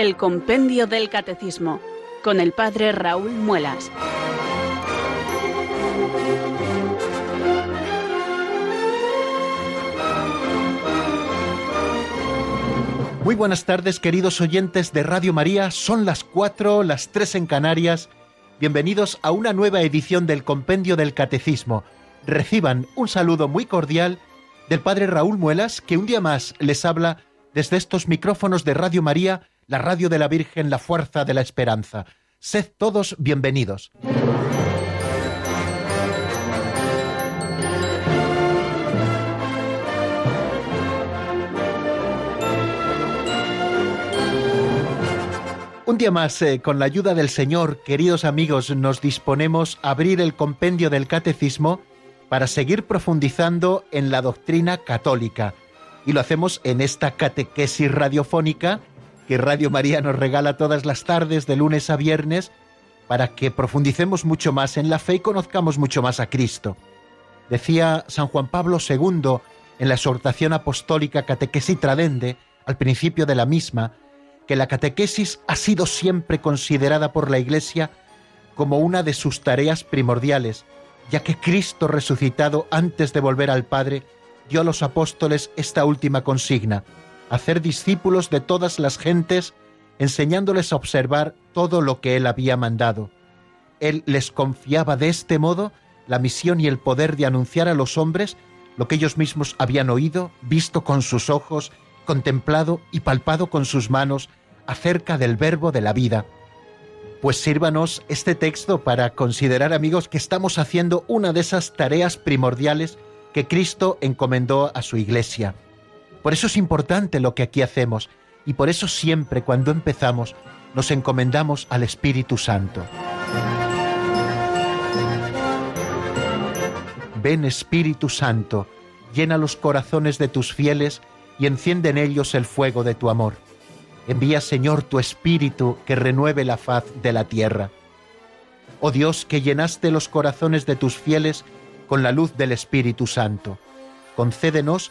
el Compendio del Catecismo con el Padre Raúl Muelas. Muy buenas tardes, queridos oyentes de Radio María. Son las cuatro, las tres en Canarias. Bienvenidos a una nueva edición del Compendio del Catecismo. Reciban un saludo muy cordial del Padre Raúl Muelas, que un día más les habla desde estos micrófonos de Radio María, la radio de la Virgen, la fuerza de la esperanza. Sed todos bienvenidos. Un día más, eh, con la ayuda del Señor, queridos amigos, nos disponemos a abrir el compendio del Catecismo para seguir profundizando en la doctrina católica. Y lo hacemos en esta catequesis radiofónica que Radio María nos regala todas las tardes, de lunes a viernes, para que profundicemos mucho más en la fe y conozcamos mucho más a Cristo. Decía San Juan Pablo II en la exhortación apostólica Catequesis Tradende, al principio de la misma, que la catequesis ha sido siempre considerada por la Iglesia como una de sus tareas primordiales, ya que Cristo resucitado antes de volver al Padre dio a los apóstoles esta última consigna, hacer discípulos de todas las gentes, enseñándoles a observar todo lo que Él había mandado. Él les confiaba de este modo la misión y el poder de anunciar a los hombres lo que ellos mismos habían oído, visto con sus ojos, contemplado y palpado con sus manos acerca del verbo de la vida. Pues sírvanos este texto para considerar, amigos, que estamos haciendo una de esas tareas primordiales que Cristo encomendó a su iglesia. Por eso es importante lo que aquí hacemos y por eso siempre cuando empezamos nos encomendamos al Espíritu Santo. Ven Espíritu Santo, llena los corazones de tus fieles y enciende en ellos el fuego de tu amor. Envía, Señor, tu Espíritu que renueve la faz de la tierra. Oh Dios, que llenaste los corazones de tus fieles con la luz del Espíritu Santo, concédenos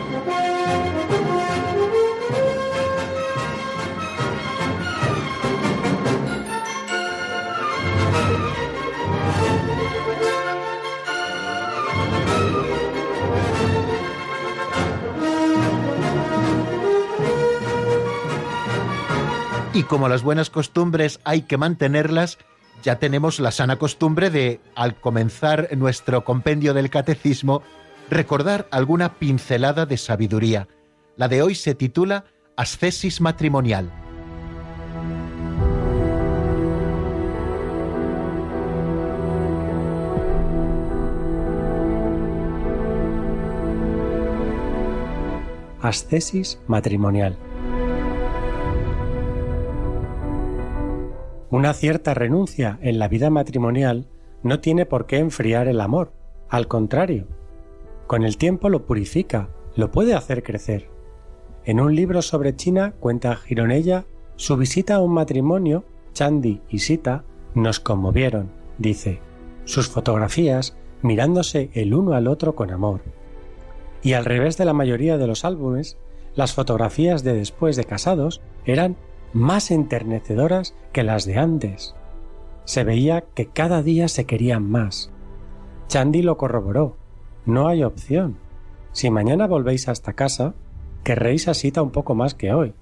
Y como las buenas costumbres hay que mantenerlas, ya tenemos la sana costumbre de, al comenzar nuestro compendio del catecismo, recordar alguna pincelada de sabiduría. La de hoy se titula Ascesis matrimonial. Ascesis matrimonial. Una cierta renuncia en la vida matrimonial no tiene por qué enfriar el amor, al contrario, con el tiempo lo purifica, lo puede hacer crecer. En un libro sobre China cuenta Gironella su visita a un matrimonio, Chandi y Sita, nos conmovieron, dice, sus fotografías mirándose el uno al otro con amor. Y al revés de la mayoría de los álbumes, las fotografías de después de casados eran más enternecedoras que las de antes. Se veía que cada día se querían más. Chandy lo corroboró. No hay opción. Si mañana volvéis hasta casa, querréis a Sita un poco más que hoy.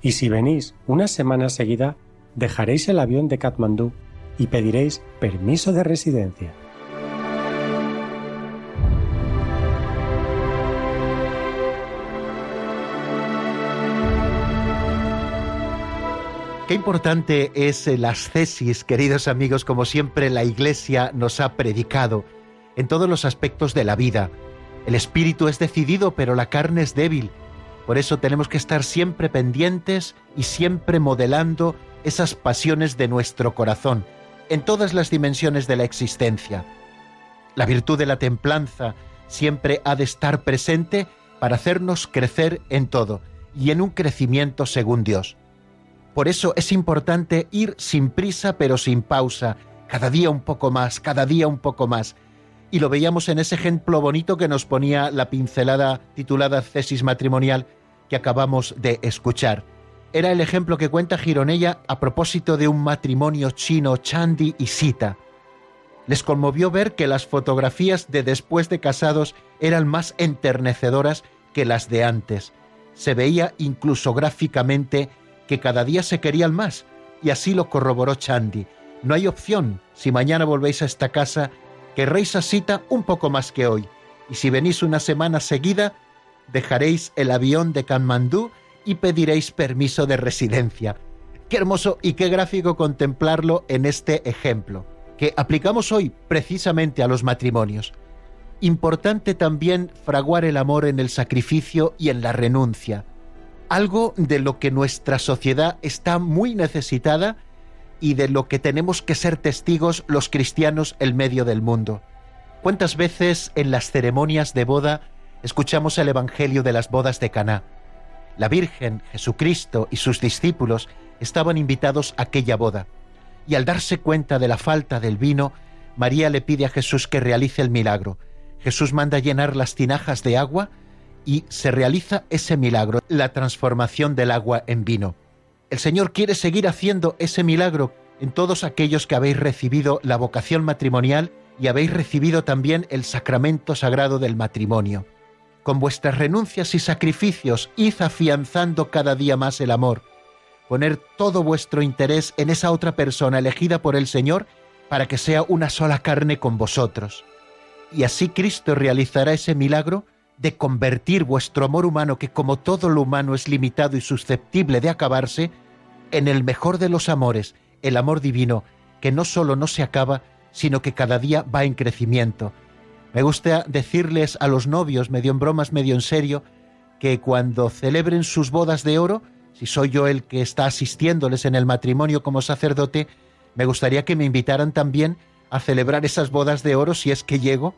Y si venís una semana seguida, dejaréis el avión de Katmandú y pediréis permiso de residencia. Qué importante es las tesis, queridos amigos, como siempre la Iglesia nos ha predicado en todos los aspectos de la vida. El espíritu es decidido, pero la carne es débil. Por eso tenemos que estar siempre pendientes y siempre modelando esas pasiones de nuestro corazón, en todas las dimensiones de la existencia. La virtud de la templanza siempre ha de estar presente para hacernos crecer en todo y en un crecimiento según Dios. Por eso es importante ir sin prisa pero sin pausa, cada día un poco más, cada día un poco más. Y lo veíamos en ese ejemplo bonito que nos ponía la pincelada titulada Cesis matrimonial que acabamos de escuchar. Era el ejemplo que cuenta Gironella a propósito de un matrimonio chino Chandi y Sita. Les conmovió ver que las fotografías de después de casados eran más enternecedoras que las de antes. Se veía incluso gráficamente que cada día se querían más, y así lo corroboró Chandi. No hay opción, si mañana volvéis a esta casa, querréis a Sita un poco más que hoy, y si venís una semana seguida, dejaréis el avión de Kanmandú y pediréis permiso de residencia. Qué hermoso y qué gráfico contemplarlo en este ejemplo, que aplicamos hoy precisamente a los matrimonios. Importante también fraguar el amor en el sacrificio y en la renuncia, algo de lo que nuestra sociedad está muy necesitada y de lo que tenemos que ser testigos los cristianos en medio del mundo. ¿Cuántas veces en las ceremonias de boda escuchamos el Evangelio de las bodas de Caná? La Virgen, Jesucristo y sus discípulos estaban invitados a aquella boda, y al darse cuenta de la falta del vino, María le pide a Jesús que realice el milagro. Jesús manda llenar las tinajas de agua y se realiza ese milagro, la transformación del agua en vino. El Señor quiere seguir haciendo ese milagro en todos aquellos que habéis recibido la vocación matrimonial y habéis recibido también el sacramento sagrado del matrimonio. Con vuestras renuncias y sacrificios, id afianzando cada día más el amor. Poner todo vuestro interés en esa otra persona elegida por el Señor para que sea una sola carne con vosotros. Y así Cristo realizará ese milagro de convertir vuestro amor humano, que como todo lo humano es limitado y susceptible de acabarse, en el mejor de los amores, el amor divino, que no solo no se acaba, sino que cada día va en crecimiento. Me gusta decirles a los novios, medio en bromas, medio en serio, que cuando celebren sus bodas de oro, si soy yo el que está asistiéndoles en el matrimonio como sacerdote, me gustaría que me invitaran también a celebrar esas bodas de oro si es que llego,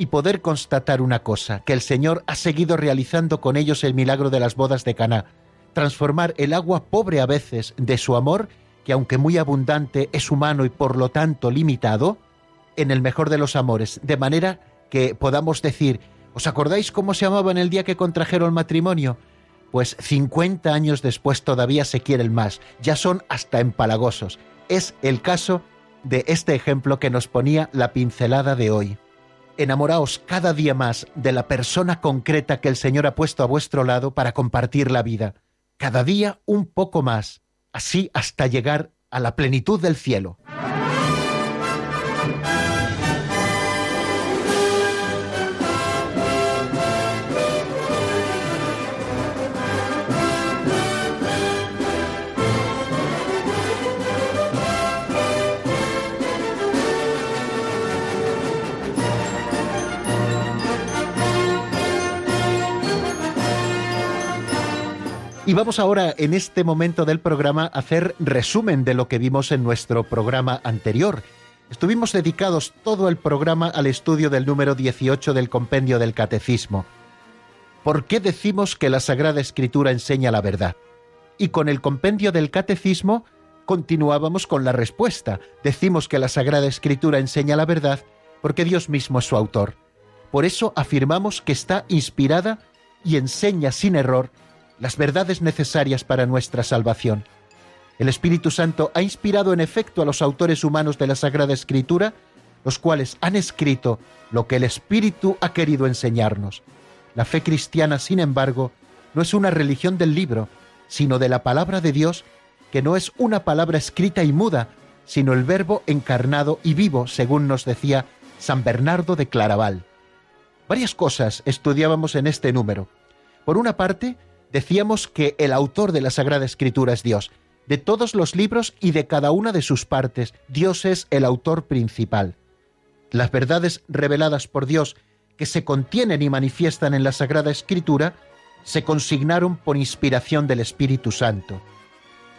y poder constatar una cosa, que el Señor ha seguido realizando con ellos el milagro de las bodas de Caná, transformar el agua pobre a veces de su amor, que aunque muy abundante es humano y por lo tanto limitado, en el mejor de los amores, de manera que podamos decir, ¿os acordáis cómo se amaban el día que contrajeron matrimonio? Pues 50 años después todavía se quieren más, ya son hasta empalagosos. Es el caso de este ejemplo que nos ponía la pincelada de hoy enamoraos cada día más de la persona concreta que el Señor ha puesto a vuestro lado para compartir la vida, cada día un poco más, así hasta llegar a la plenitud del cielo. Y vamos ahora, en este momento del programa, a hacer resumen de lo que vimos en nuestro programa anterior. Estuvimos dedicados todo el programa al estudio del número 18 del compendio del Catecismo. ¿Por qué decimos que la Sagrada Escritura enseña la verdad? Y con el compendio del Catecismo continuábamos con la respuesta. Decimos que la Sagrada Escritura enseña la verdad porque Dios mismo es su autor. Por eso afirmamos que está inspirada y enseña sin error las verdades necesarias para nuestra salvación. El Espíritu Santo ha inspirado en efecto a los autores humanos de la Sagrada Escritura, los cuales han escrito lo que el Espíritu ha querido enseñarnos. La fe cristiana, sin embargo, no es una religión del libro, sino de la palabra de Dios, que no es una palabra escrita y muda, sino el verbo encarnado y vivo, según nos decía San Bernardo de Claraval. Varias cosas estudiábamos en este número. Por una parte, decíamos que el autor de la Sagrada Escritura es Dios. De todos los libros y de cada una de sus partes, Dios es el autor principal. Las verdades reveladas por Dios que se contienen y manifiestan en la Sagrada Escritura se consignaron por inspiración del Espíritu Santo.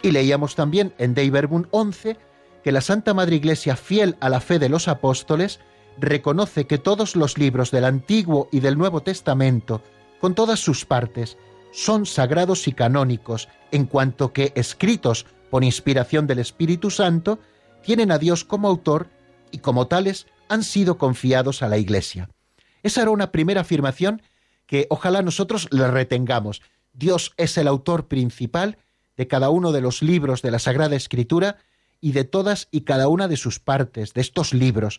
Y leíamos también en Dei Verbum 11 que la Santa Madre Iglesia, fiel a la fe de los apóstoles, reconoce que todos los libros del Antiguo y del Nuevo Testamento, con todas sus partes, son sagrados y canónicos, en cuanto que escritos por inspiración del Espíritu Santo tienen a Dios como autor y como tales han sido confiados a la Iglesia. Esa era una primera afirmación que ojalá nosotros le retengamos. Dios es el autor principal de cada uno de los libros de la Sagrada Escritura y de todas y cada una de sus partes, de estos libros.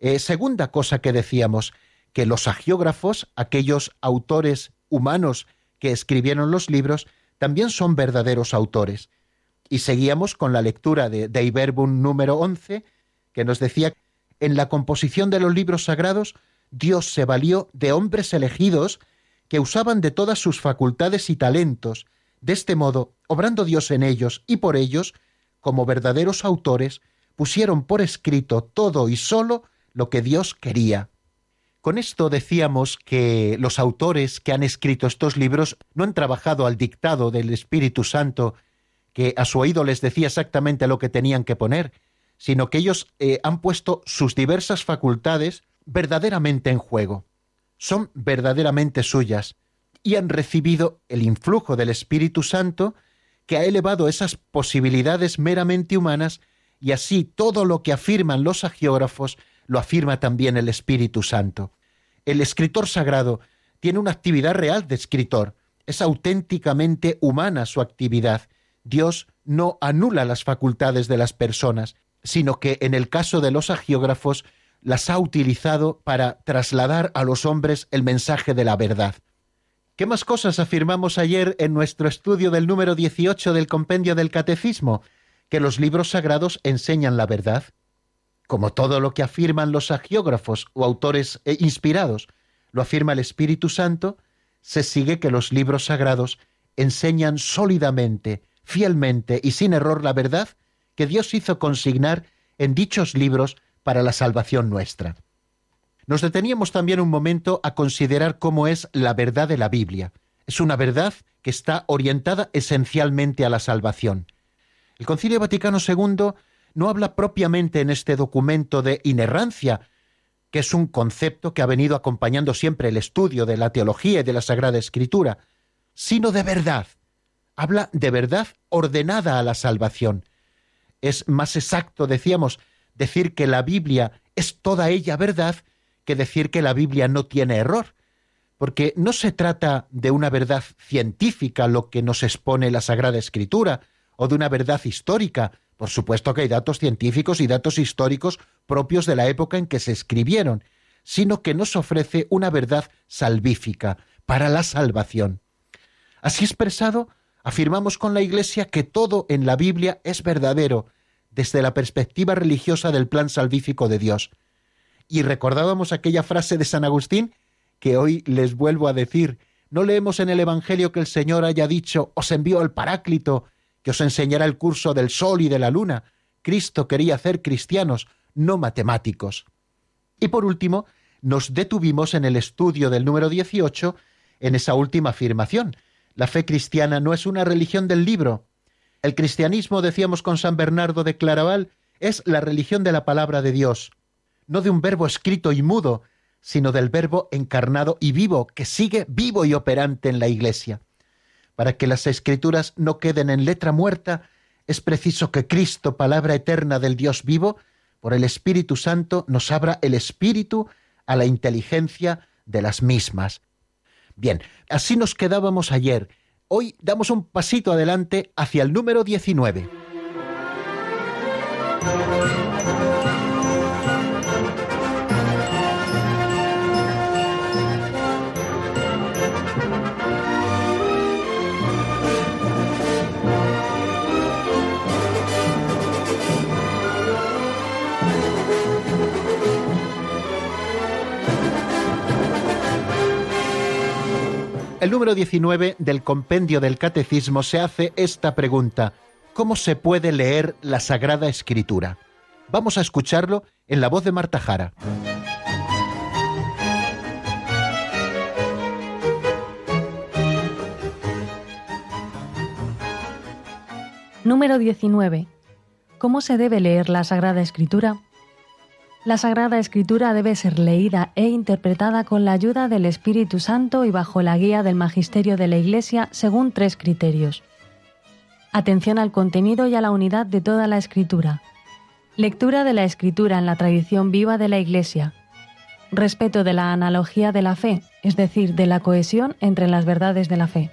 Eh, segunda cosa que decíamos, que los agiógrafos, aquellos autores humanos que escribieron los libros, también son verdaderos autores. Y seguíamos con la lectura de Deiverbum número 11, que nos decía, en la composición de los libros sagrados, Dios se valió de hombres elegidos que usaban de todas sus facultades y talentos, de este modo, obrando Dios en ellos y por ellos, como verdaderos autores, pusieron por escrito todo y solo lo que Dios quería. Con esto decíamos que los autores que han escrito estos libros no han trabajado al dictado del Espíritu Santo, que a su oído les decía exactamente lo que tenían que poner, sino que ellos eh, han puesto sus diversas facultades verdaderamente en juego. Son verdaderamente suyas y han recibido el influjo del Espíritu Santo que ha elevado esas posibilidades meramente humanas y así todo lo que afirman los agiógrafos lo afirma también el Espíritu Santo. El escritor sagrado tiene una actividad real de escritor, es auténticamente humana su actividad. Dios no anula las facultades de las personas, sino que en el caso de los agiógrafos las ha utilizado para trasladar a los hombres el mensaje de la verdad. ¿Qué más cosas afirmamos ayer en nuestro estudio del número 18 del compendio del Catecismo? Que los libros sagrados enseñan la verdad como todo lo que afirman los agiógrafos o autores eh, inspirados, lo afirma el Espíritu Santo, se sigue que los libros sagrados enseñan sólidamente, fielmente y sin error la verdad que Dios hizo consignar en dichos libros para la salvación nuestra. Nos deteníamos también un momento a considerar cómo es la verdad de la Biblia. Es una verdad que está orientada esencialmente a la salvación. El Concilio Vaticano II no habla propiamente en este documento de inerrancia, que es un concepto que ha venido acompañando siempre el estudio de la teología y de la Sagrada Escritura, sino de verdad. Habla de verdad ordenada a la salvación. Es más exacto, decíamos, decir que la Biblia es toda ella verdad que decir que la Biblia no tiene error, porque no se trata de una verdad científica lo que nos expone la Sagrada Escritura, o de una verdad histórica, por supuesto que hay datos científicos y datos históricos propios de la época en que se escribieron, sino que nos ofrece una verdad salvífica para la salvación. Así expresado, afirmamos con la Iglesia que todo en la Biblia es verdadero desde la perspectiva religiosa del plan salvífico de Dios. Y recordábamos aquella frase de San Agustín que hoy les vuelvo a decir. No leemos en el Evangelio que el Señor haya dicho, os envío el Paráclito, os enseñará el curso del sol y de la luna. Cristo quería hacer cristianos, no matemáticos. Y por último, nos detuvimos en el estudio del número 18 en esa última afirmación. La fe cristiana no es una religión del libro. El cristianismo, decíamos con San Bernardo de Claraval, es la religión de la palabra de Dios, no de un verbo escrito y mudo, sino del verbo encarnado y vivo, que sigue vivo y operante en la Iglesia. Para que las escrituras no queden en letra muerta, es preciso que Cristo, palabra eterna del Dios vivo, por el Espíritu Santo nos abra el espíritu a la inteligencia de las mismas. Bien, así nos quedábamos ayer. Hoy damos un pasito adelante hacia el número 19. El número 19 del compendio del Catecismo se hace esta pregunta. ¿Cómo se puede leer la Sagrada Escritura? Vamos a escucharlo en la voz de Marta Jara. Número 19. ¿Cómo se debe leer la Sagrada Escritura? La Sagrada Escritura debe ser leída e interpretada con la ayuda del Espíritu Santo y bajo la guía del Magisterio de la Iglesia según tres criterios. Atención al contenido y a la unidad de toda la Escritura. Lectura de la Escritura en la tradición viva de la Iglesia. Respeto de la analogía de la fe, es decir, de la cohesión entre las verdades de la fe.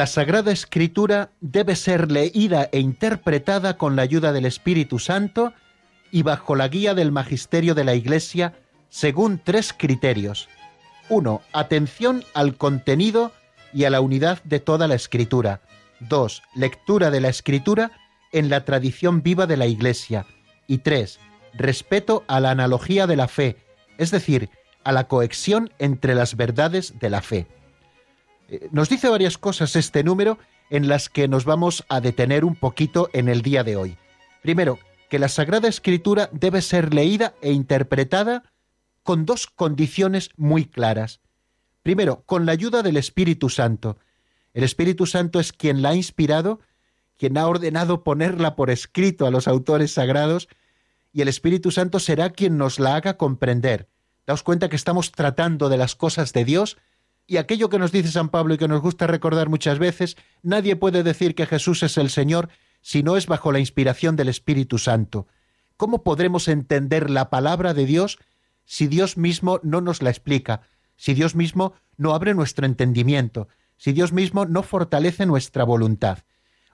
La Sagrada Escritura debe ser leída e interpretada con la ayuda del Espíritu Santo y bajo la guía del Magisterio de la Iglesia según tres criterios 1. Atención al contenido y a la unidad de toda la escritura. 2. Lectura de la escritura en la tradición viva de la Iglesia. Y 3. Respeto a la analogía de la fe, es decir, a la cohesión entre las verdades de la fe. Nos dice varias cosas este número en las que nos vamos a detener un poquito en el día de hoy. Primero, que la Sagrada Escritura debe ser leída e interpretada con dos condiciones muy claras. Primero, con la ayuda del Espíritu Santo. El Espíritu Santo es quien la ha inspirado, quien ha ordenado ponerla por escrito a los autores sagrados, y el Espíritu Santo será quien nos la haga comprender. Daos cuenta que estamos tratando de las cosas de Dios, y aquello que nos dice San Pablo y que nos gusta recordar muchas veces, nadie puede decir que Jesús es el Señor si no es bajo la inspiración del Espíritu Santo. ¿Cómo podremos entender la palabra de Dios si Dios mismo no nos la explica, si Dios mismo no abre nuestro entendimiento, si Dios mismo no fortalece nuestra voluntad.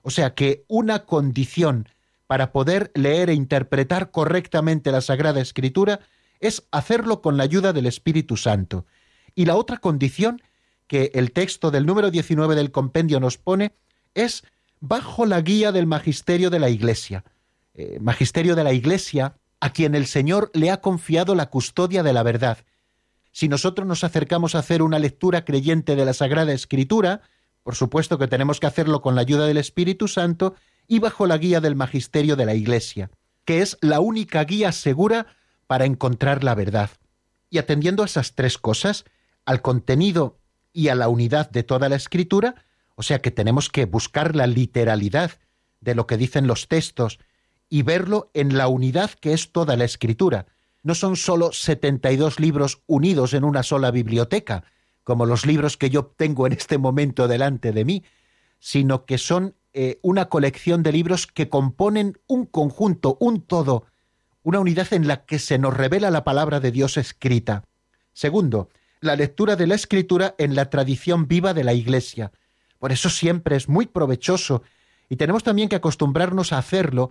O sea que una condición para poder leer e interpretar correctamente la Sagrada Escritura es hacerlo con la ayuda del Espíritu Santo. Y la otra condición que el texto del número 19 del compendio nos pone es bajo la guía del magisterio de la Iglesia. Eh, magisterio de la Iglesia a quien el Señor le ha confiado la custodia de la verdad. Si nosotros nos acercamos a hacer una lectura creyente de la Sagrada Escritura, por supuesto que tenemos que hacerlo con la ayuda del Espíritu Santo y bajo la guía del magisterio de la Iglesia, que es la única guía segura para encontrar la verdad. Y atendiendo a esas tres cosas, al contenido y a la unidad de toda la Escritura, o sea que tenemos que buscar la literalidad de lo que dicen los textos y verlo en la unidad que es toda la escritura. No son sólo 72 libros unidos en una sola biblioteca, como los libros que yo tengo en este momento delante de mí, sino que son eh, una colección de libros que componen un conjunto, un todo, una unidad en la que se nos revela la palabra de Dios escrita. Segundo, la lectura de la escritura en la tradición viva de la Iglesia. Por eso siempre es muy provechoso y tenemos también que acostumbrarnos a hacerlo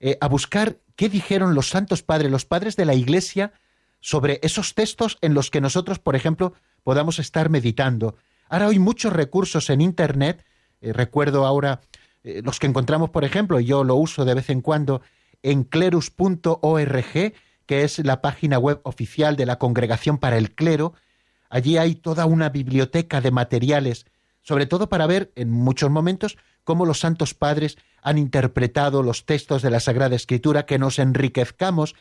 eh, a buscar qué dijeron los santos padres, los padres de la Iglesia, sobre esos textos en los que nosotros, por ejemplo, podamos estar meditando. Ahora hay muchos recursos en Internet, eh, recuerdo ahora eh, los que encontramos, por ejemplo, yo lo uso de vez en cuando, en clerus.org, que es la página web oficial de la Congregación para el Clero. Allí hay toda una biblioteca de materiales, sobre todo para ver en muchos momentos cómo los santos padres han interpretado los textos de la Sagrada Escritura, que nos enriquezcamos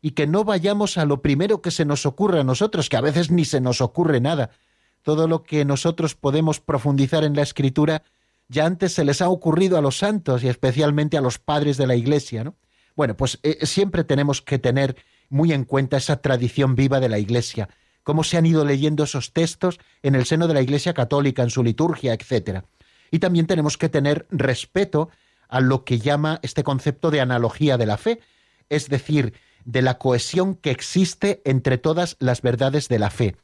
y que no vayamos a lo primero que se nos ocurre a nosotros, que a veces ni se nos ocurre nada. Todo lo que nosotros podemos profundizar en la Escritura ya antes se les ha ocurrido a los santos y especialmente a los padres de la Iglesia, ¿no? Bueno, pues eh, siempre tenemos que tener muy en cuenta esa tradición viva de la Iglesia, cómo se han ido leyendo esos textos en el seno de la Iglesia católica, en su liturgia, etcétera. Y también tenemos que tener respeto a lo que llama este concepto de analogía de la fe, es decir, de la cohesión que existe entre todas las verdades de la fe.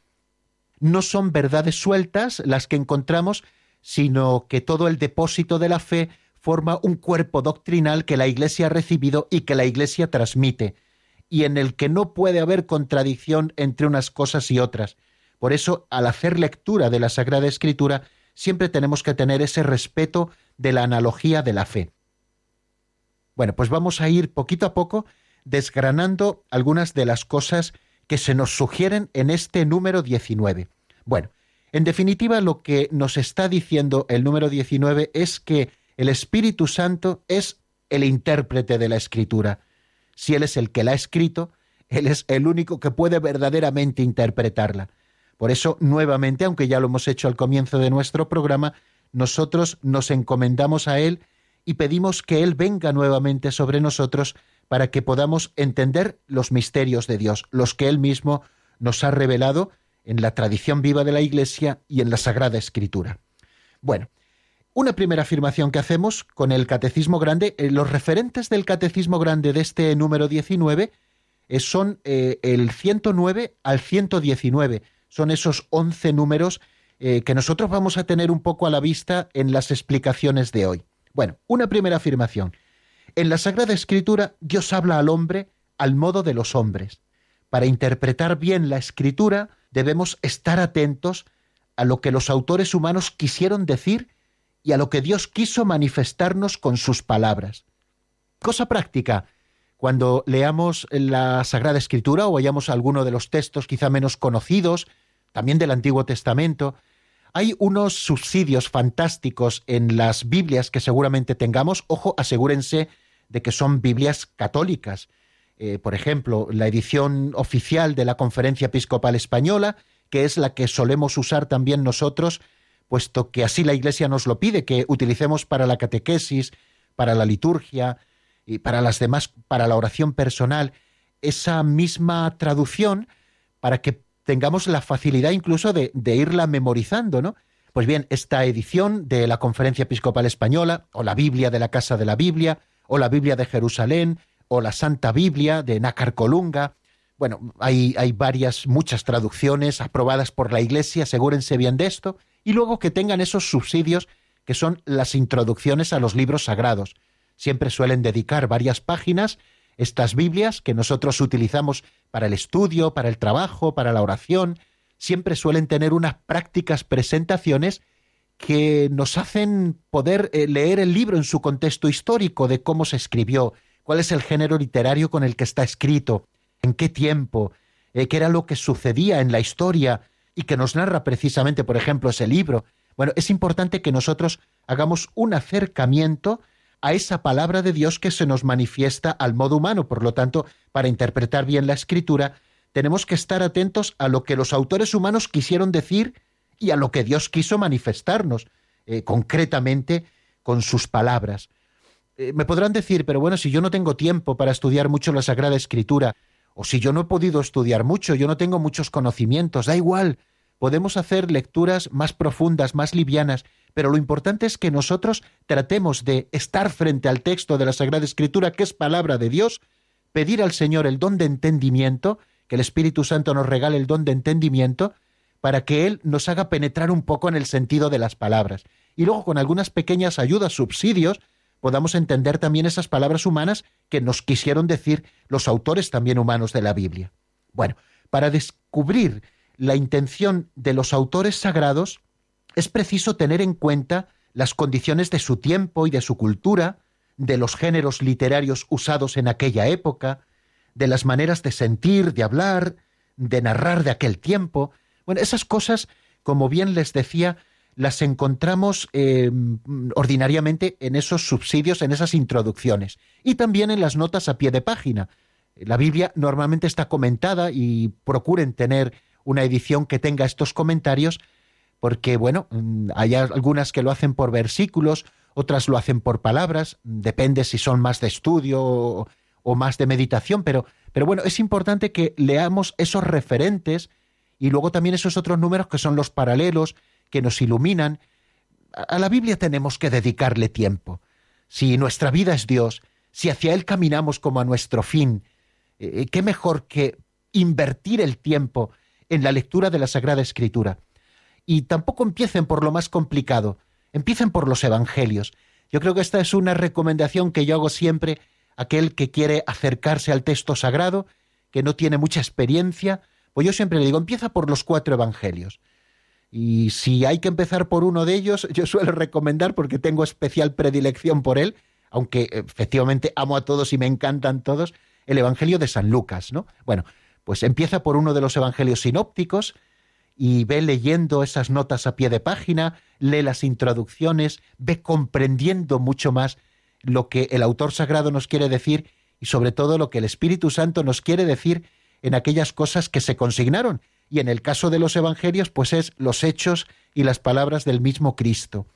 No son verdades sueltas las que encontramos, sino que todo el depósito de la fe forma un cuerpo doctrinal que la Iglesia ha recibido y que la Iglesia transmite, y en el que no puede haber contradicción entre unas cosas y otras. Por eso, al hacer lectura de la Sagrada Escritura, siempre tenemos que tener ese respeto de la analogía de la fe. Bueno, pues vamos a ir poquito a poco desgranando algunas de las cosas que se nos sugieren en este número 19. Bueno, en definitiva lo que nos está diciendo el número 19 es que el Espíritu Santo es el intérprete de la Escritura. Si Él es el que la ha escrito, Él es el único que puede verdaderamente interpretarla. Por eso, nuevamente, aunque ya lo hemos hecho al comienzo de nuestro programa, nosotros nos encomendamos a Él y pedimos que Él venga nuevamente sobre nosotros para que podamos entender los misterios de Dios, los que Él mismo nos ha revelado en la tradición viva de la Iglesia y en la Sagrada Escritura. Bueno, una primera afirmación que hacemos con el Catecismo Grande, eh, los referentes del Catecismo Grande de este número 19 eh, son eh, el 109 al 119, son esos 11 números que nosotros vamos a tener un poco a la vista en las explicaciones de hoy. Bueno, una primera afirmación. En la Sagrada Escritura Dios habla al hombre al modo de los hombres. Para interpretar bien la Escritura debemos estar atentos a lo que los autores humanos quisieron decir y a lo que Dios quiso manifestarnos con sus palabras. Cosa práctica, cuando leamos la Sagrada Escritura o vayamos a alguno de los textos quizá menos conocidos, también del Antiguo Testamento, hay unos subsidios fantásticos en las Biblias que seguramente tengamos. Ojo, asegúrense de que son Biblias católicas. Eh, por ejemplo, la edición oficial de la Conferencia Episcopal Española, que es la que solemos usar también nosotros puesto que así la Iglesia nos lo pide, que utilicemos para la catequesis, para la liturgia y para las demás, para la oración personal, esa misma traducción para que tengamos la facilidad incluso de, irla memorizando, ¿no? Pues bien, esta edición de la Conferencia Episcopal Española, o la Biblia de la Casa de la Biblia, o la Biblia de Jerusalén, o la Santa Biblia de Nácar Colunga, bueno, hay varias, muchas traducciones aprobadas por la Iglesia, asegúrense bien de esto, y luego que tengan esos subsidios que son las introducciones a los libros sagrados. Siempre suelen dedicar varias páginas estas Biblias que nosotros utilizamos para el estudio, para el trabajo, para la oración, siempre suelen tener unas prácticas presentaciones que nos hacen poder eh, leer el libro en su contexto histórico de cómo se escribió, cuál es el género literario con el que está escrito, en qué tiempo, eh, qué era lo que sucedía en la historia y que nos narra precisamente, por ejemplo, ese libro. Bueno, es importante que nosotros hagamos un acercamiento a esa palabra de Dios que se nos manifiesta al modo humano. Por lo tanto, para interpretar bien la escritura, tenemos que estar atentos a lo que los autores humanos quisieron decir y a lo que Dios quiso manifestarnos, eh, concretamente con sus palabras. Eh, me podrán decir, pero bueno, si yo no tengo tiempo para estudiar mucho la Sagrada Escritura, o si yo no he podido estudiar mucho, yo no tengo muchos conocimientos, da igual, podemos hacer lecturas más profundas, más livianas, pero lo importante es que nosotros tratemos de estar frente al texto de la Sagrada Escritura, que es palabra de Dios, pedir al Señor el don de entendimiento, que el Espíritu Santo nos regale el don de entendimiento, para que Él nos haga penetrar un poco en el sentido de las palabras. Y luego con algunas pequeñas ayudas, subsidios, podamos entender también esas palabras humanas que nos quisieron decir los autores también humanos de la Biblia. Bueno, para descubrir la intención de los autores sagrados, es preciso tener en cuenta las condiciones de su tiempo y de su cultura, de los géneros literarios usados en aquella época, de las maneras de sentir, de hablar, de narrar de aquel tiempo. Bueno, esas cosas, como bien les decía, las encontramos eh, ordinariamente en esos subsidios, en esas introducciones y también en las notas a pie de página. La Biblia normalmente está comentada y procuren tener una edición que tenga estos comentarios porque, bueno, mm, hay algunas que lo hacen por versículos, otras lo hacen por palabras, depende si son más de estudio o, más de meditación, pero, pero bueno, es importante que leamos esos referentes y luego también esos otros números que son los paralelos, que nos iluminan. A la Biblia tenemos que dedicarle tiempo. Si nuestra vida es Dios, si hacia Él caminamos como a nuestro fin, eh, eh, ¿qué mejor que invertir el tiempo en la lectura de la Sagrada Escritura? Y tampoco empiecen por lo más complicado, empiecen por los Evangelios. Yo creo que esta es una recomendación que yo hago siempre a aquel que quiere acercarse al texto sagrado, que no tiene mucha experiencia, pues yo siempre le digo, empieza por los cuatro Evangelios. Y si hay que empezar por uno de ellos, yo suelo recomendar, porque tengo especial predilección por él, aunque efectivamente amo a todos y me encantan todos, el Evangelio de San Lucas, ¿no? Bueno, pues empieza por uno de los Evangelios sinópticos y ve leyendo esas notas a pie de página, lee las introducciones, ve comprendiendo mucho más lo que el autor sagrado nos quiere decir y sobre todo lo que el Espíritu Santo nos quiere decir en aquellas cosas que se consignaron y en el caso de los evangelios, pues es los hechos y las palabras del mismo Cristo.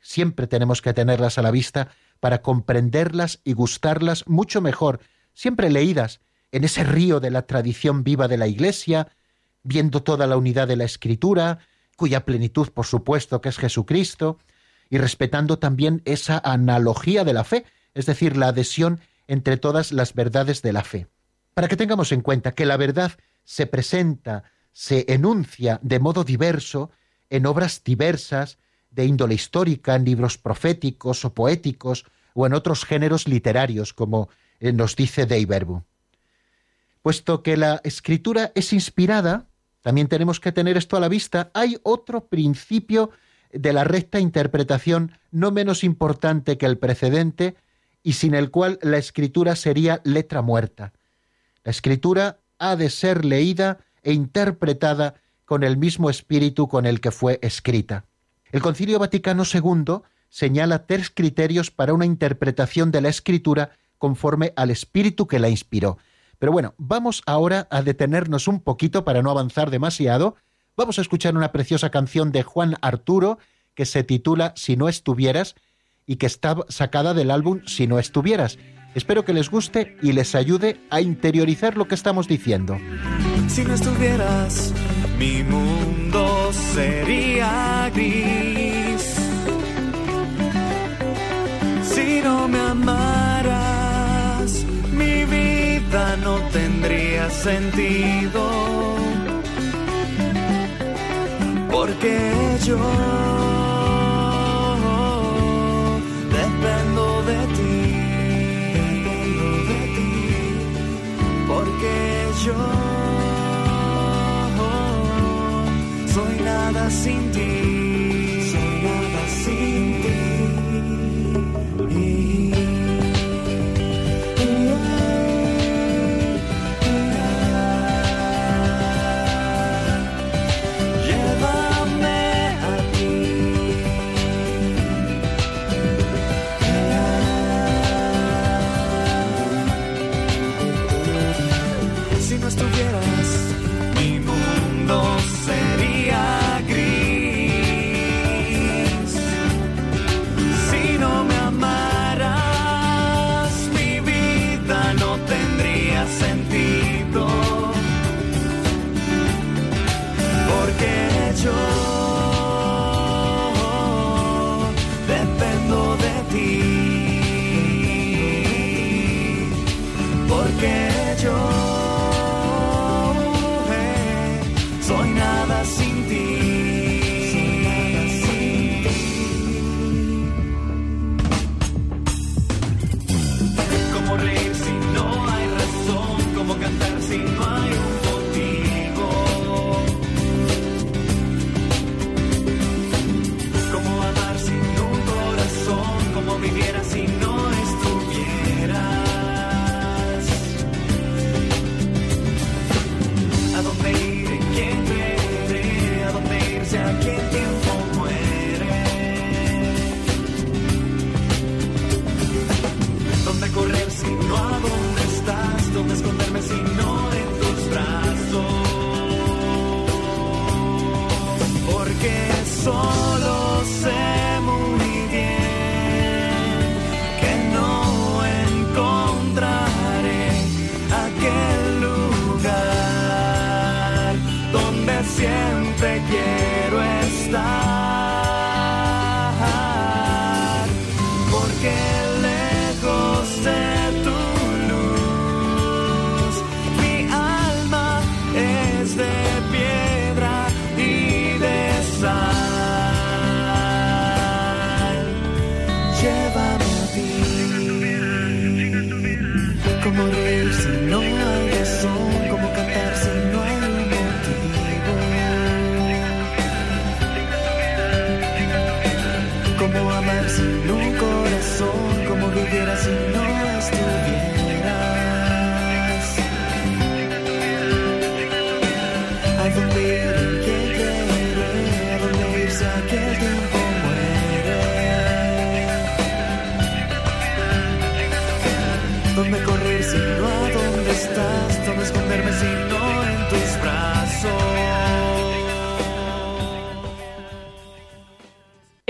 Siempre tenemos que tenerlas a la vista para comprenderlas y gustarlas mucho mejor, siempre leídas en ese río de la tradición viva de la Iglesia, viendo toda la unidad de la Escritura, cuya plenitud, por supuesto, que es Jesucristo, y respetando también esa analogía de la fe, es decir, la adhesión entre todas las verdades de la fe. Para que tengamos en cuenta que la verdad se presenta, se enuncia de modo diverso en obras diversas de índole histórica, en libros proféticos o poéticos o en otros géneros literarios, como eh, nos dice Deiberbu. Puesto que la escritura es inspirada, también tenemos que tener esto a la vista, hay otro principio de la recta interpretación no menos importante que el precedente y sin el cual la escritura sería letra muerta. La escritura ha de ser leída e interpretada con el mismo espíritu con el que fue escrita. El Concilio Vaticano II señala tres criterios para una interpretación de la escritura conforme al espíritu que la inspiró. Pero bueno, vamos ahora a detenernos un poquito para no avanzar demasiado Vamos a escuchar una preciosa canción de Juan Arturo que se titula Si no estuvieras y que está sacada del álbum Si no estuvieras. Espero que les guste y les ayude a interiorizar lo que estamos diciendo. Si no estuvieras, mi mundo sería gris. Si no me amaras, no tendría sentido. Porque yo dependo de ti, de ti, porque yo soy nada sin ti.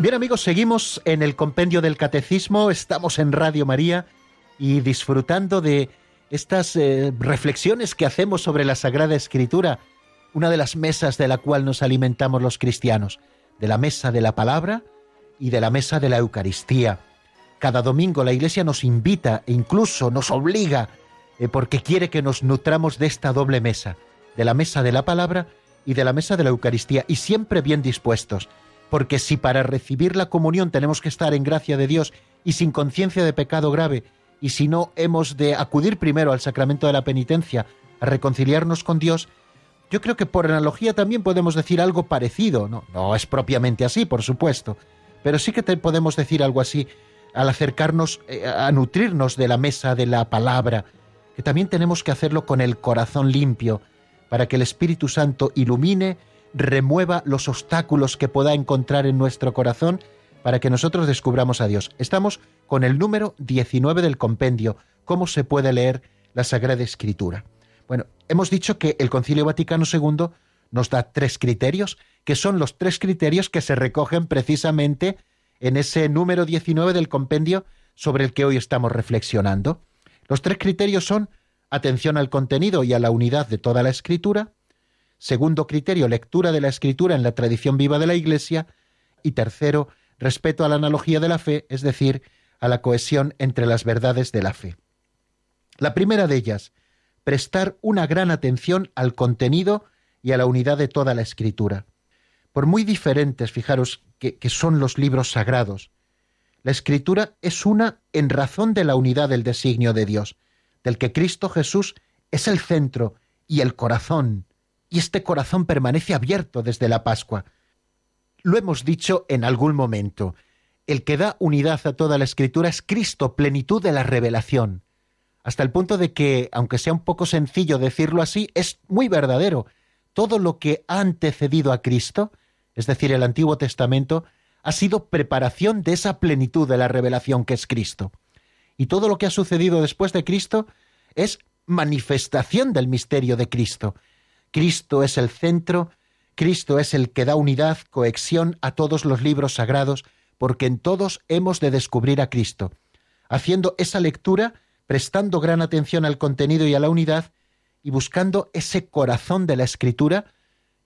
Bien amigos, seguimos en el compendio del catecismo, estamos en Radio María y disfrutando de estas eh, reflexiones que hacemos sobre la Sagrada Escritura, una de las mesas de la cual nos alimentamos los cristianos, de la mesa de la palabra y de la mesa de la Eucaristía. Cada domingo la Iglesia nos invita e incluso nos obliga, eh, porque quiere que nos nutramos de esta doble mesa, de la mesa de la palabra y de la mesa de la Eucaristía, y siempre bien dispuestos porque si para recibir la comunión tenemos que estar en gracia de Dios y sin conciencia de pecado grave, y si no hemos de acudir primero al sacramento de la penitencia, a reconciliarnos con Dios, yo creo que por analogía también podemos decir algo parecido, no, no es propiamente así, por supuesto, pero sí que podemos decir algo así al acercarnos eh, a nutrirnos de la mesa de la palabra, que también tenemos que hacerlo con el corazón limpio, para que el Espíritu Santo ilumine remueva los obstáculos que pueda encontrar en nuestro corazón para que nosotros descubramos a Dios. Estamos con el número 19 del compendio, cómo se puede leer la Sagrada Escritura. Bueno, hemos dicho que el Concilio Vaticano II nos da tres criterios, que son los tres criterios que se recogen precisamente en ese número 19 del compendio sobre el que hoy estamos reflexionando. Los tres criterios son atención al contenido y a la unidad de toda la escritura, Segundo criterio, lectura de la escritura en la tradición viva de la Iglesia. Y tercero, respeto a la analogía de la fe, es decir, a la cohesión entre las verdades de la fe. La primera de ellas, prestar una gran atención al contenido y a la unidad de toda la escritura. Por muy diferentes, fijaros, que, que, son los libros sagrados, la escritura es una en razón de la unidad del designio de Dios, del que Cristo Jesús es el centro y el corazón y este corazón permanece abierto desde la Pascua. Lo hemos dicho en algún momento. El que da unidad a toda la escritura es Cristo, plenitud de la revelación. Hasta el punto de que, aunque sea un poco sencillo decirlo así, es muy verdadero. Todo lo que ha antecedido a Cristo, es decir, el Antiguo Testamento, ha sido preparación de esa plenitud de la revelación que es Cristo. Y todo lo que ha sucedido después de Cristo es manifestación del misterio de Cristo. Cristo es el centro, Cristo es el que da unidad, cohesión a todos los libros sagrados, porque en todos hemos de descubrir a Cristo. Haciendo esa lectura, prestando gran atención al contenido y a la unidad, y buscando ese corazón de la Escritura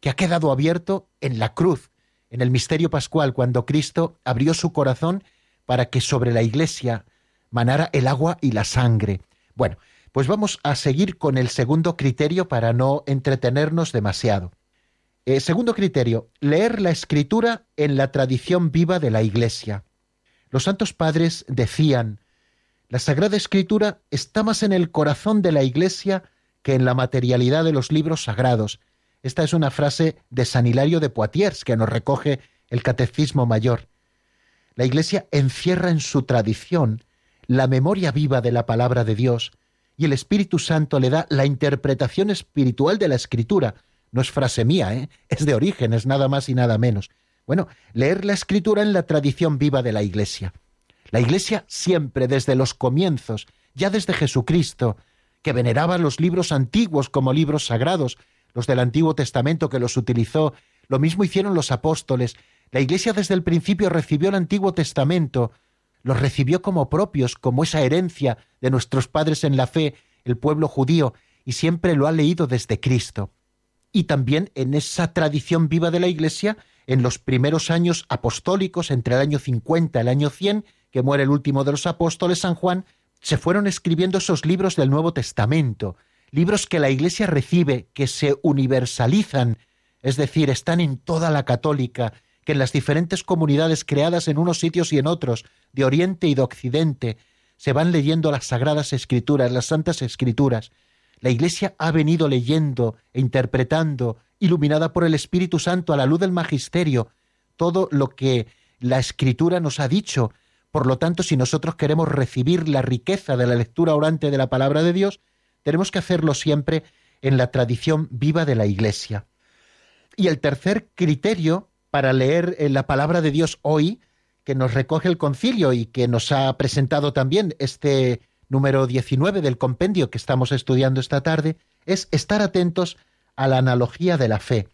que ha quedado abierto en la cruz, en el misterio pascual, cuando Cristo abrió su corazón para que sobre la iglesia manara el agua y la sangre. Bueno, pues vamos a seguir con el segundo criterio para no entretenernos demasiado. Eh, segundo criterio, leer la escritura en la tradición viva de la Iglesia. Los santos padres decían, la Sagrada Escritura está más en el corazón de la Iglesia que en la materialidad de los libros sagrados. Esta es una frase de San Hilario de Poitiers que nos recoge el Catecismo Mayor. La Iglesia encierra en su tradición la memoria viva de la palabra de Dios, y el Espíritu Santo le da la interpretación espiritual de la Escritura. No es frase mía, ¿eh? es de orígenes, nada más y nada menos. Bueno, leer la Escritura en la tradición viva de la Iglesia. La Iglesia siempre, desde los comienzos, ya desde Jesucristo, que veneraba los libros antiguos como libros sagrados, los del Antiguo Testamento que los utilizó, lo mismo hicieron los apóstoles. La Iglesia desde el principio recibió el Antiguo Testamento, los recibió como propios, como esa herencia de nuestros padres en la fe, el pueblo judío, y siempre lo ha leído desde Cristo. Y también en esa tradición viva de la Iglesia, en los primeros años apostólicos, entre el año 50 y el año 100, que muere el último de los apóstoles, San Juan, se fueron escribiendo esos libros del Nuevo Testamento, libros que la Iglesia recibe, que se universalizan, es decir, están en toda la católica, que en las diferentes comunidades creadas en unos sitios y en otros, de Oriente y de Occidente, se van leyendo las sagradas escrituras, las santas escrituras. La Iglesia ha venido leyendo e interpretando, iluminada por el Espíritu Santo a la luz del Magisterio, todo lo que la Escritura nos ha dicho. Por lo tanto, si nosotros queremos recibir la riqueza de la lectura orante de la palabra de Dios, tenemos que hacerlo siempre en la tradición viva de la Iglesia. Y el tercer criterio para leer eh, la palabra de Dios hoy, que nos recoge el concilio y que nos ha presentado también este número 19 del compendio que estamos estudiando esta tarde, es estar atentos a la analogía de la fe.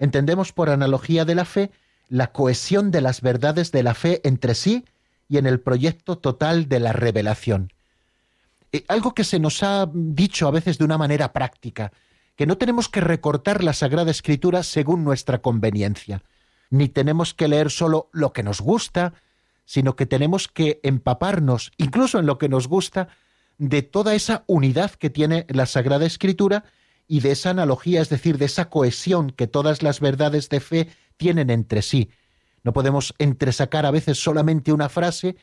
Entendemos por analogía de la fe la cohesión de las verdades de la fe entre sí y en el proyecto total de la revelación. Eh, algo que se nos ha dicho a veces de una manera práctica, que no tenemos que recortar la Sagrada Escritura según nuestra conveniencia, ni tenemos que leer solo lo que nos gusta, sino que tenemos que empaparnos, incluso en lo que nos gusta, de toda esa unidad que tiene la Sagrada Escritura y de esa analogía, es decir, de esa cohesión que todas las verdades de fe tienen entre sí. No podemos entresacar a veces solamente una frase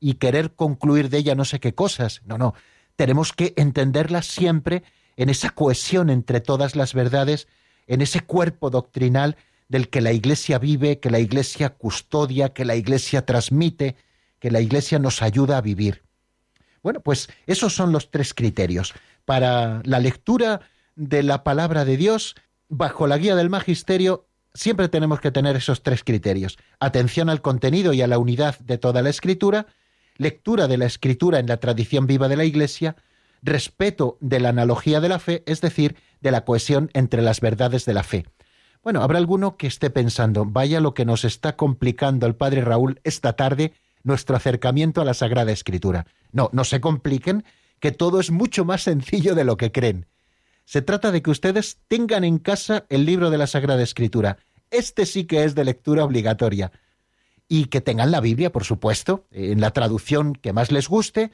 y querer concluir de ella no sé qué cosas. No, no. Tenemos que entenderla siempre en esa cohesión entre todas las verdades, en ese cuerpo doctrinal del que la Iglesia vive, que la Iglesia custodia, que la Iglesia transmite, que la Iglesia nos ayuda a vivir. Bueno, pues esos son los tres criterios. Para la lectura de la palabra de Dios, bajo la guía del magisterio, siempre tenemos que tener esos tres criterios. Atención al contenido y a la unidad de toda la escritura, lectura de la escritura en la tradición viva de la Iglesia, respeto de la analogía de la fe, es decir, de la cohesión entre las verdades de la fe. Bueno, habrá alguno que esté pensando, vaya lo que nos está complicando el padre Raúl esta tarde nuestro acercamiento a la Sagrada Escritura. No, no se compliquen, que todo es mucho más sencillo de lo que creen. Se trata de que ustedes tengan en casa el libro de la Sagrada Escritura. Este sí que es de lectura obligatoria. Y que tengan la Biblia, por supuesto, en la traducción que más les guste.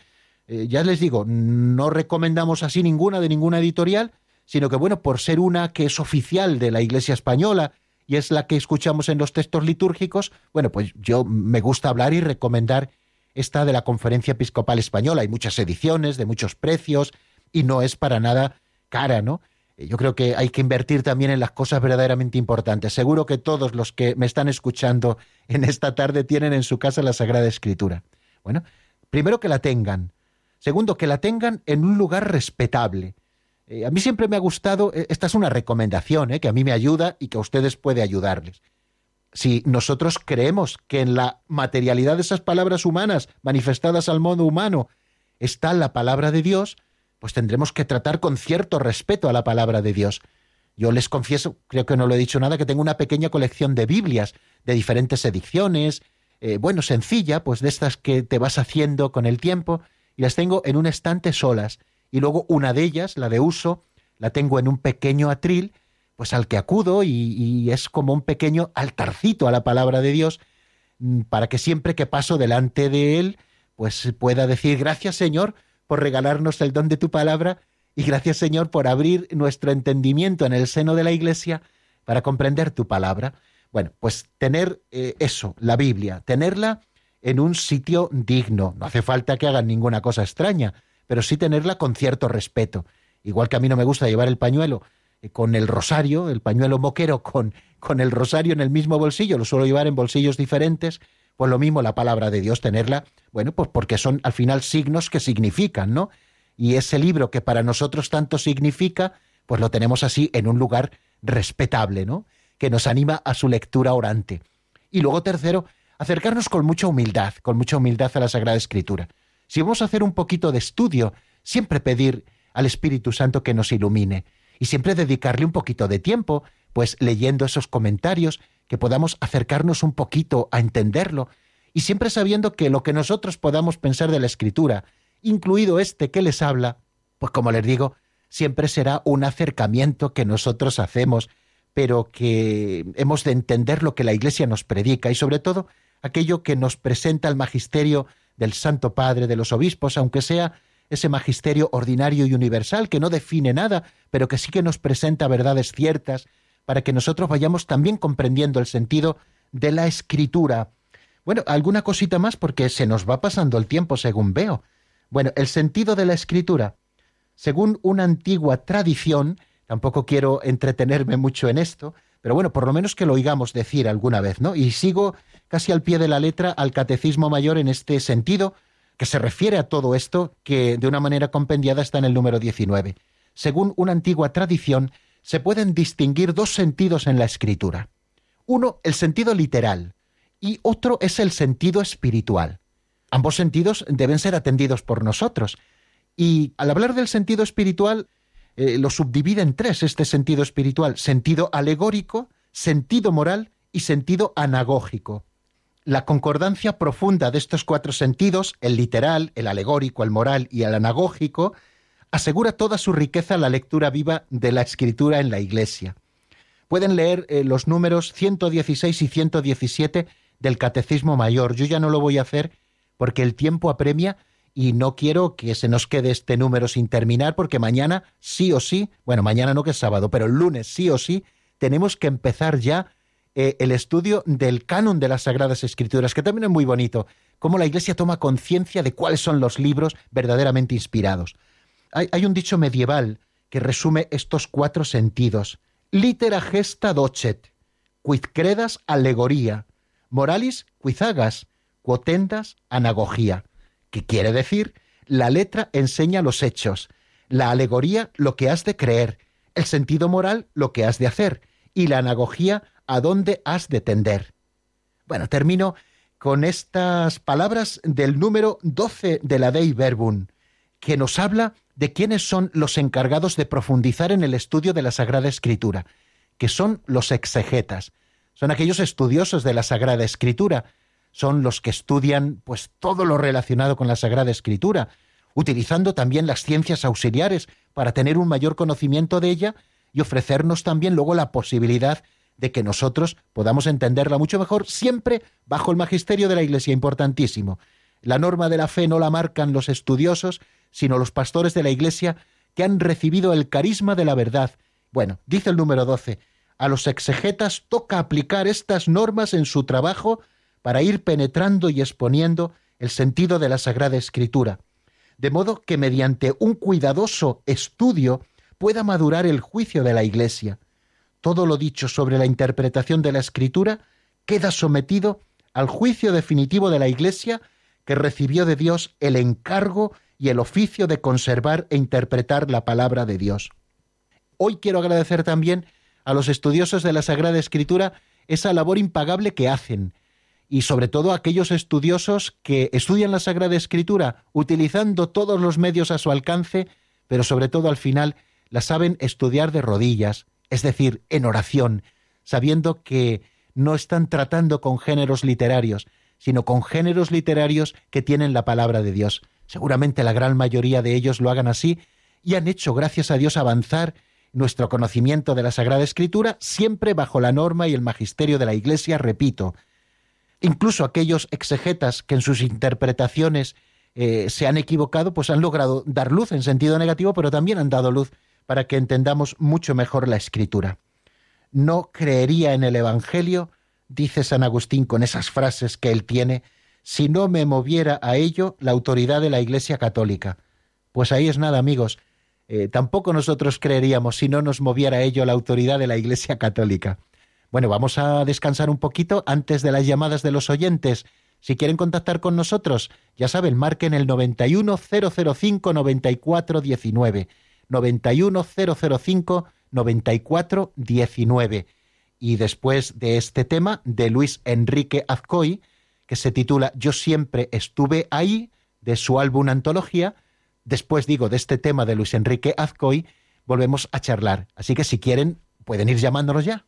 Eh, ya les digo, no recomendamos así ninguna de ninguna editorial, sino que, bueno, por ser una que es oficial de la Iglesia Española y es la que escuchamos en los textos litúrgicos, bueno, pues yo me gusta hablar y recomendar esta de la Conferencia Episcopal Española. Hay muchas ediciones de muchos precios y no es para nada cara, ¿no? Eh, yo creo que hay que invertir también en las cosas verdaderamente importantes. Seguro que todos los que me están escuchando en esta tarde tienen en su casa la Sagrada Escritura. Bueno, primero que la tengan. Segundo, que la tengan en un lugar respetable. Eh, a mí siempre me ha gustado, eh, esta es una recomendación que a mí me ayuda y que a ustedes puede ayudarles. Si nosotros creemos que en la materialidad de esas palabras humanas manifestadas al modo humano está la palabra de Dios, pues tendremos que tratar con cierto respeto a la palabra de Dios. Yo les confieso, creo que no lo he dicho nada, que tengo una pequeña colección de Biblias, de diferentes ediciones, eh, bueno, sencilla, pues de estas que te vas haciendo con el tiempo, y las tengo en un estante solas, y luego una de ellas, la de uso, la tengo en un pequeño atril, pues al que acudo y, es como un pequeño altarcito a la palabra de Dios, mm, para que siempre que paso delante de él, pues pueda decir gracias Señor, por regalarnos el don de tu palabra y gracias Señor por abrir nuestro entendimiento en el seno de la Iglesia para comprender tu palabra. Bueno, pues tener eh, eso, la Biblia, tenerla en un sitio digno. No hace falta que hagan ninguna cosa extraña, pero sí tenerla con cierto respeto. Igual que a mí no me gusta llevar el pañuelo eh, con el rosario, el pañuelo moquero con, con el rosario en el mismo bolsillo, lo suelo llevar en bolsillos diferentes, pues lo mismo la palabra de Dios, tenerla, bueno, pues porque son al final signos que significan, ¿no? Y ese libro que para nosotros tanto significa, pues lo tenemos así en un lugar respetable, ¿no? Que nos anima a su lectura orante. Y luego tercero, acercarnos con mucha humildad, con mucha humildad a la Sagrada Escritura. Si vamos a hacer un poquito de estudio, siempre pedir al Espíritu Santo que nos ilumine y siempre dedicarle un poquito de tiempo, pues leyendo esos comentarios, que podamos acercarnos un poquito a entenderlo, y siempre sabiendo que lo que nosotros podamos pensar de la escritura, incluido este que les habla, pues como les digo, siempre será un acercamiento que nosotros hacemos, pero que hemos de entender lo que la Iglesia nos predica y sobre todo aquello que nos presenta el magisterio del Santo Padre, de los obispos, aunque sea ese magisterio ordinario y universal que no define nada, pero que sí que nos presenta verdades ciertas, para que nosotros vayamos también comprendiendo el sentido de la escritura. Bueno, alguna cosita más porque se nos va pasando el tiempo según veo. Bueno, el sentido de la escritura. Según una antigua tradición, tampoco quiero entretenerme mucho en esto, pero bueno, por lo menos que lo oigamos decir alguna vez, ¿no? Y sigo casi al pie de la letra al Catecismo Mayor en este sentido, que se refiere a todo esto, que de una manera compendiada está en el número 19. Según una antigua tradición, se pueden distinguir dos sentidos en la escritura. Uno, el sentido literal, y otro es el sentido espiritual. Ambos sentidos deben ser atendidos por nosotros. Y al hablar del sentido espiritual, eh, lo subdivide en tres este sentido espiritual, sentido alegórico, sentido moral y sentido anagógico. La concordancia profunda de estos cuatro sentidos, el literal, el alegórico, el moral y el anagógico, asegura toda su riqueza la lectura viva de la escritura en la Iglesia. Pueden leer eh, los números 116 y 117 del Catecismo Mayor. Yo ya no lo voy a hacer porque el tiempo apremia y no quiero que se nos quede este número sin terminar porque mañana sí o sí, bueno, mañana no que es sábado, pero el lunes sí o sí tenemos que empezar ya eh, el estudio del canon de las Sagradas Escrituras, que también es muy bonito, cómo la Iglesia toma conciencia de cuáles son los libros verdaderamente inspirados. Hay, un dicho medieval que resume estos cuatro sentidos. Litera gesta docet, quid credas alegoría, moralis quizagas, quotendas anagogía que quiere decir la letra enseña los hechos, la alegoría lo que has de creer, el sentido moral lo que has de hacer y la anagogía a dónde has de tender. Bueno, termino con estas palabras del número 12 de la Dei Verbum, que nos habla de quiénes son los encargados de profundizar en el estudio de la Sagrada Escritura, que son los exegetas. Son aquellos estudiosos de la Sagrada Escritura, son los que estudian pues todo lo relacionado con la Sagrada Escritura, utilizando también las ciencias auxiliares para tener un mayor conocimiento de ella y ofrecernos también luego la posibilidad de que nosotros podamos entenderla mucho mejor, siempre bajo el magisterio de la Iglesia, importantísimo. La norma de la fe no la marcan los estudiosos, sino los pastores de la Iglesia que han recibido el carisma de la verdad. Bueno, dice el número 12, a los exegetas toca aplicar estas normas en su trabajo para ir penetrando y exponiendo el sentido de la Sagrada Escritura, de modo que mediante un cuidadoso estudio pueda madurar el juicio de la Iglesia. Todo lo dicho sobre la interpretación de la Escritura queda sometido al juicio definitivo de la Iglesia que recibió de Dios el encargo y el oficio de conservar e interpretar la palabra de Dios. Hoy quiero agradecer también a los estudiosos de la Sagrada Escritura esa labor impagable que hacen, y sobre todo aquellos estudiosos que estudian la Sagrada Escritura utilizando todos los medios a su alcance, pero sobre todo al final la saben estudiar de rodillas, es decir, en oración, sabiendo que no están tratando con géneros literarios, sino con géneros literarios que tienen la palabra de Dios. Seguramente la gran mayoría de ellos lo hagan así y han hecho, gracias a Dios, avanzar nuestro conocimiento de la Sagrada Escritura, siempre bajo la norma y el magisterio de la Iglesia, repito, Incluso aquellos exegetas que en sus interpretaciones eh, se han equivocado, pues han logrado dar luz en sentido negativo, pero también han dado luz para que entendamos mucho mejor la escritura. No creería en el Evangelio, dice San Agustín con esas frases que él tiene, si no me moviera a ello la autoridad de la Iglesia Católica. Pues ahí es nada, amigos. Eh, tampoco nosotros creeríamos si no nos moviera a ello la autoridad de la Iglesia Católica. Bueno, vamos a descansar un poquito antes de las llamadas de los oyentes. Si quieren contactar con nosotros, ya saben, marquen el 91005 9419. 91005 9419. Y después de este tema de Luis Enrique Azcoy, que se titula Yo siempre estuve ahí, de su álbum Antología, después digo de este tema de Luis Enrique Azcoy, volvemos a charlar. Así que si quieren, pueden ir llamándonos ya.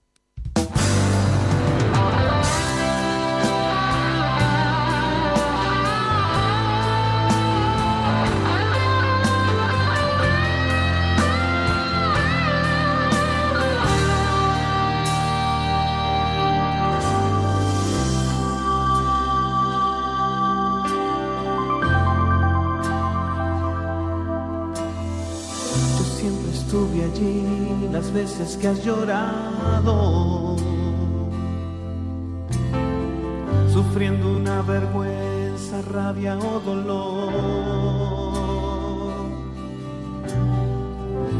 Veces que has llorado, sufriendo una vergüenza, rabia o dolor.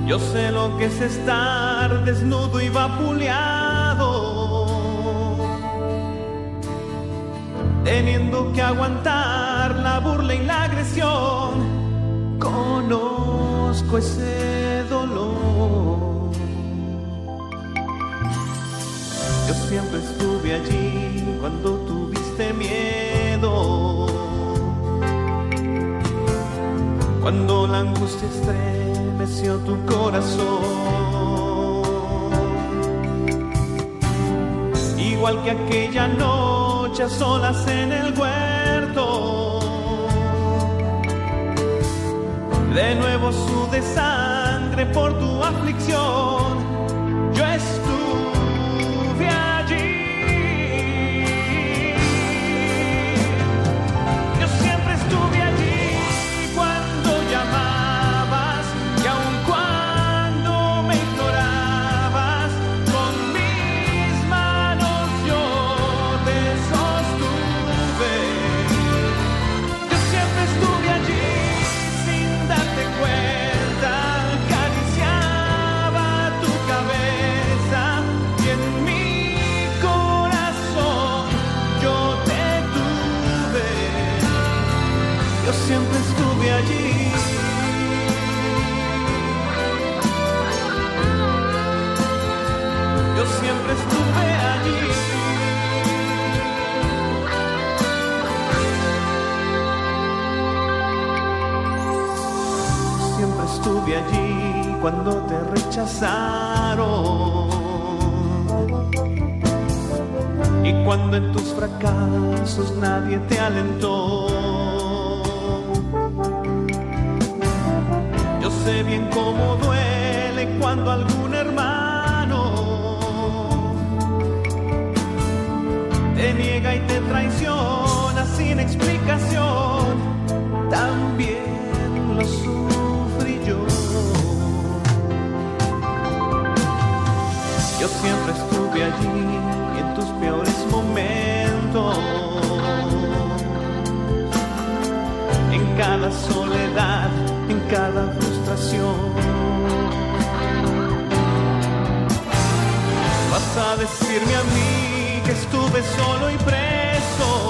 Yo sé lo que es estar desnudo y vapuleado, teniendo que aguantar la burla y la agresión. Conozco ese dolor. Yo siempre estuve allí cuando tuviste miedo. Cuando la angustia estremeció tu corazón. Igual que aquella noche a solas en el huerto. De nuevo sude sangre por tu aflicción. Siempre estuve allí cuando te rechazaron. Y cuando en tus fracasos nadie te alentó. Yo sé bien cómo duele cuando algún hermano niega y te traiciona sin explicación. También lo sufrí yo. Yo siempre estuve allí en tus peores momentos. En cada soledad, en cada frustración. Vas a decirme a mí que estuve solo y preso.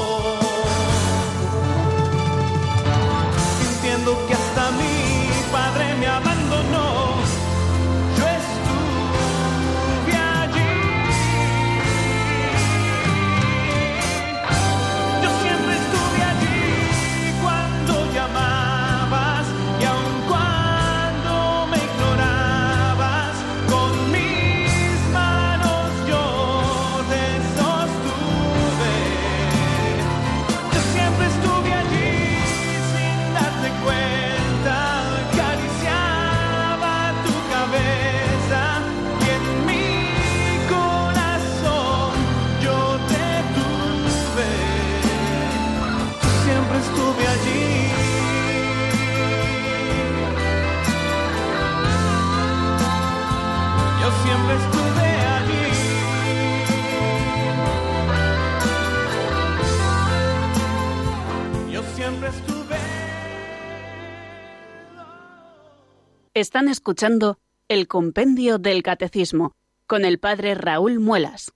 Están escuchando el Compendio del Catecismo con el Padre Raúl Muelas.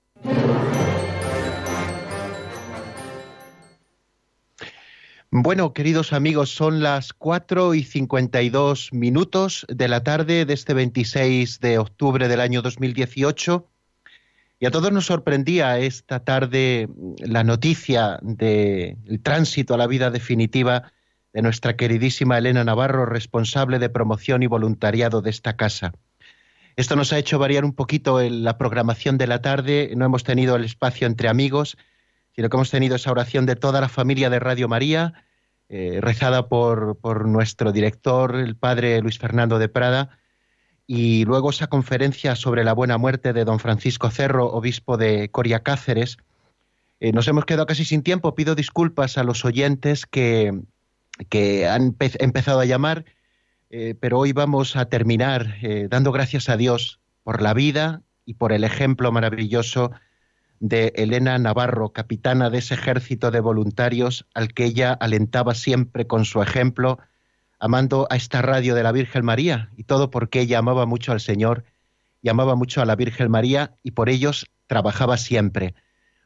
Bueno, queridos amigos, son las 4 y 52 minutos de la tarde de este 26 de octubre del año 2018 y a todos nos sorprendía esta tarde la noticia del tránsito a la vida definitiva de nuestra queridísima Elena Navarro, responsable de promoción y voluntariado de esta casa. Esto nos ha hecho variar un poquito en la programación de la tarde, no hemos tenido el espacio entre amigos, sino que hemos tenido esa oración de toda la familia de Radio María, eh, rezada por, por nuestro director, el padre Luis Fernando de Prada, y luego esa conferencia sobre la buena muerte de don Francisco Cerro, obispo de Coria Cáceres. Eh, nos hemos quedado casi sin tiempo, pido disculpas a los oyentes que, que han empe- empezado a llamar, eh, pero hoy vamos a terminar eh, dando gracias a Dios por la vida y por el ejemplo maravilloso de Elena Navarro, capitana de ese ejército de voluntarios al que ella alentaba siempre con su ejemplo, amando a esta radio de la Virgen María, y todo porque ella amaba mucho al Señor y amaba mucho a la Virgen María y por ellos trabajaba siempre.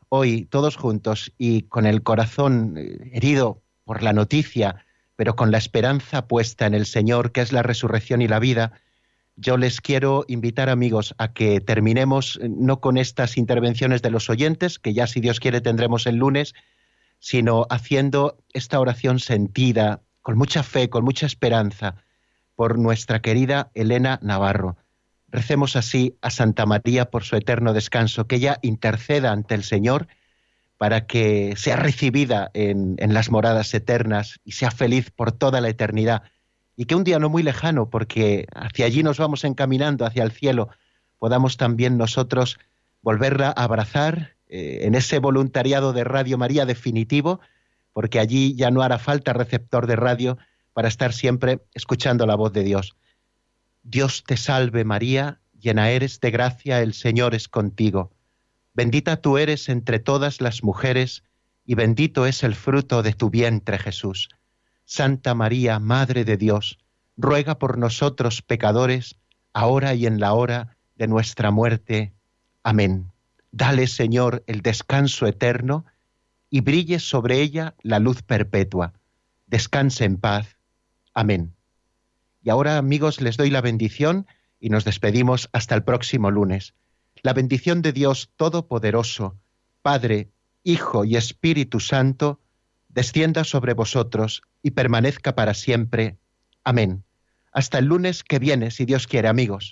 Hoy, todos juntos y con el corazón eh, herido por la noticia, pero con la esperanza puesta en el Señor, que es la resurrección y la vida, yo les quiero invitar, amigos, a que terminemos eh, no con estas intervenciones de los oyentes, que ya si Dios quiere tendremos el lunes, sino haciendo esta oración sentida, con mucha fe, con mucha esperanza, por nuestra querida Elena Navarro, Recemos así a Santa María por su eterno descanso, que ella interceda ante el Señor para que sea recibida en, las moradas eternas y sea feliz por toda la eternidad. Y que un día no muy lejano, porque hacia allí nos vamos encaminando, hacia el cielo, podamos también nosotros volverla a abrazar eh, en ese voluntariado de Radio María definitivo, porque allí ya no hará falta receptor de radio para estar siempre escuchando la voz de Dios. Dios te salve María, llena eres de gracia, el Señor es contigo. Bendita tú eres entre todas las mujeres, y bendito es el fruto de tu vientre Jesús. Santa María, Madre de Dios, ruega por nosotros pecadores, ahora y en la hora de nuestra muerte. Amén. Dale, Señor, el descanso eterno y brille sobre ella la luz perpetua. Descanse en paz. Amén. Y ahora, amigos, les doy la bendición y nos despedimos hasta el próximo lunes. La bendición de Dios Todopoderoso, Padre, Hijo y Espíritu Santo, descienda sobre vosotros y permanezca para siempre. Amén. Hasta el lunes que viene, si Dios quiere, amigos.